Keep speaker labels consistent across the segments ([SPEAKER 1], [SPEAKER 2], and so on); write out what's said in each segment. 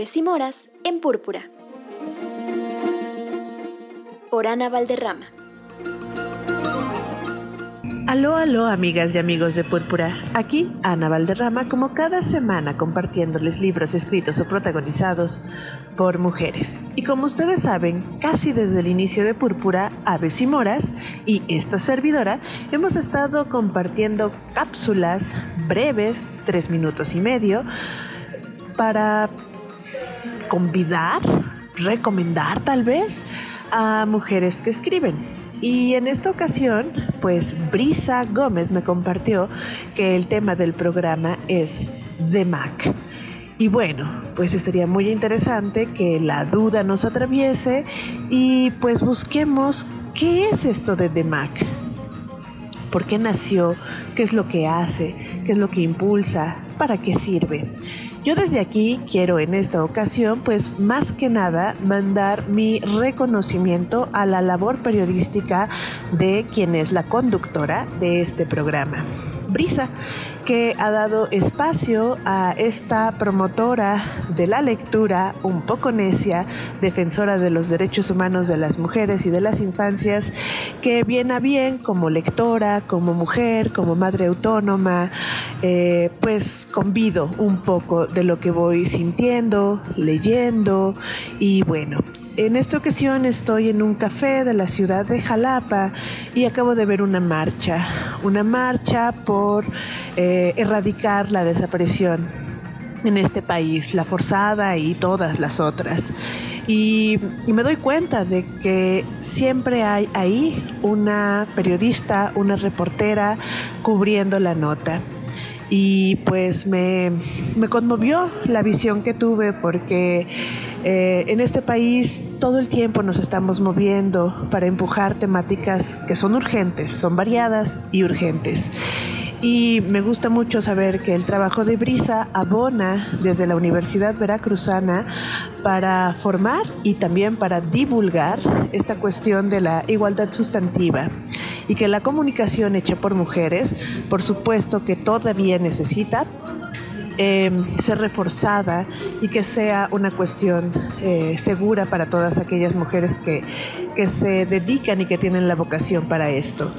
[SPEAKER 1] Aves y Moras en Púrpura. Por Ana Valderrama.
[SPEAKER 2] Aló, aló, amigas y amigos de Púrpura. Aquí Ana Valderrama, como cada semana, compartiéndoles libros escritos o protagonizados por mujeres. Y como ustedes saben, casi desde el inicio de Púrpura, Aves y Moras y esta servidora hemos estado compartiendo cápsulas breves, tres minutos y medio, para convidar, recomendar tal vez a mujeres que escriben y en esta ocasión, pues Brisa Gómez me compartió que el tema del programa es The Mac. Y bueno, pues sería muy interesante que la duda nos atraviese y pues busquemos qué es esto de The Mac. ¿Por qué nació? ¿Qué es lo que hace? ¿Qué es lo que impulsa? ¿Para qué sirve? Yo desde aquí quiero en esta ocasión, pues más que nada, mandar mi reconocimiento a la labor periodística de quien es la conductora de este programa. Brisa, que ha dado espacio a esta promotora de la lectura un poco necia, defensora de los derechos humanos de las mujeres y de las infancias, que viene a bien como lectora, como mujer, como madre autónoma, eh, pues convido un poco de lo que voy sintiendo, leyendo y bueno, en esta ocasión estoy en un café de la ciudad de Jalapa y acabo de ver una marcha, una marcha por eh, erradicar la desaparición en este país, la forzada y todas las otras. Y, y, me doy cuenta de que siempre hay ahí una periodista, una reportera cubriendo la nota y pues me, conmovió la visión que tuve porque eh, en este país todo el tiempo nos estamos moviendo para empujar temáticas que son urgentes, son variadas y urgentes. Y me gusta mucho saber que el trabajo de Brisa abona desde la Universidad Veracruzana para formar y también para divulgar esta cuestión de la igualdad sustantiva y que la comunicación hecha por mujeres, por supuesto que todavía necesita em, ser reforzada y que sea una cuestión eh, segura para todas aquellas mujeres que, que se dedican y que tienen la vocación para esto.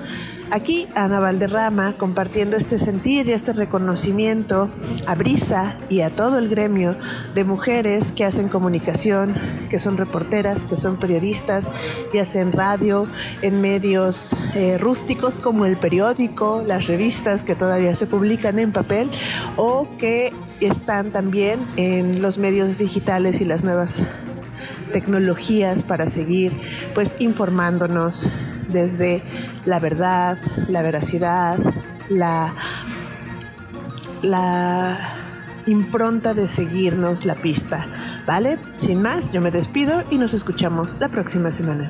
[SPEAKER 2] Aquí Ana Valderrama compartiendo este sentir y este reconocimiento a Brisa y a todo el gremio de mujeres que hacen comunicación, que son reporteras, que son periodistas, y hacen radio, en medios eh, rústicos como el periódico, las revistas que todavía se publican en papel o que están también en los medios digitales y las nuevas tecnologías para seguir pues informándonos desde la verdad, la veracidad, la, la impronta de seguirnos la pista. ¿Vale? Sin más, yo me despido y nos escuchamos la próxima semana.